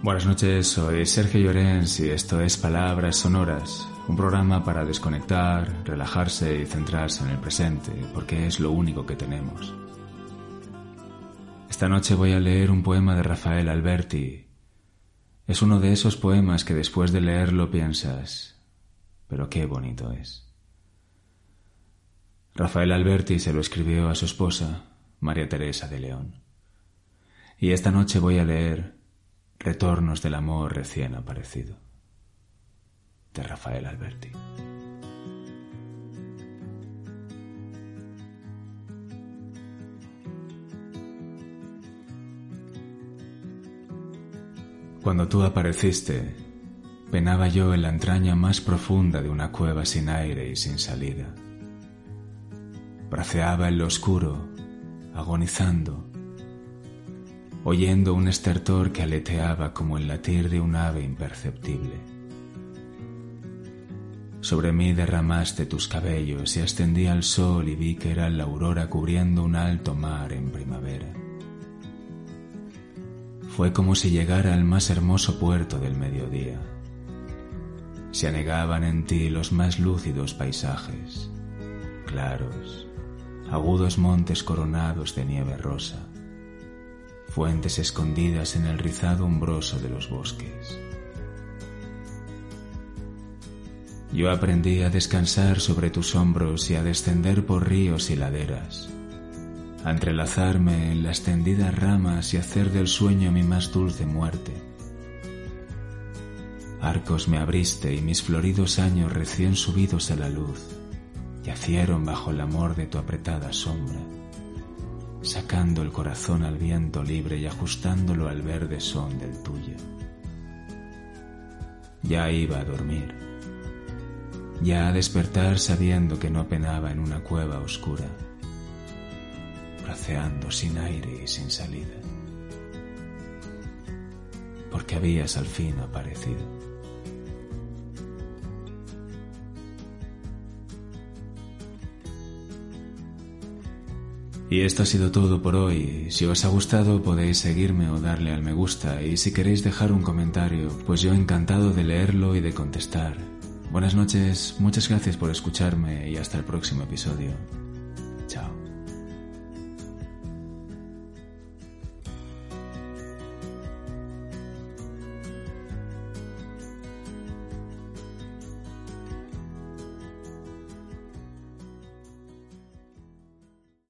Buenas noches, soy Sergio Llorens y esto es Palabras Sonoras, un programa para desconectar, relajarse y centrarse en el presente, porque es lo único que tenemos. Esta noche voy a leer un poema de Rafael Alberti. Es uno de esos poemas que después de leerlo piensas, pero qué bonito es. Rafael Alberti se lo escribió a su esposa, María Teresa de León. Y esta noche voy a leer Retornos del amor recién aparecido de Rafael Alberti. Cuando tú apareciste, penaba yo en la entraña más profunda de una cueva sin aire y sin salida. Braceaba en lo oscuro, agonizando, oyendo un estertor que aleteaba como el latir de un ave imperceptible. Sobre mí derramaste tus cabellos y ascendí al sol y vi que era la aurora cubriendo un alto mar en primavera. Fue como si llegara al más hermoso puerto del mediodía. Se anegaban en ti los más lúcidos paisajes, claros, agudos montes coronados de nieve rosa fuentes escondidas en el rizado umbroso de los bosques. Yo aprendí a descansar sobre tus hombros y a descender por ríos y laderas, a entrelazarme en las tendidas ramas y hacer del sueño mi más dulce muerte. Arcos me abriste y mis floridos años recién subidos a la luz yacieron bajo el amor de tu apretada sombra sacando el corazón al viento libre y ajustándolo al verde son del tuyo. Ya iba a dormir, ya a despertar sabiendo que no penaba en una cueva oscura, braceando sin aire y sin salida, porque habías al fin aparecido. Y esto ha sido todo por hoy. Si os ha gustado podéis seguirme o darle al me gusta y si queréis dejar un comentario, pues yo encantado de leerlo y de contestar. Buenas noches, muchas gracias por escucharme y hasta el próximo episodio.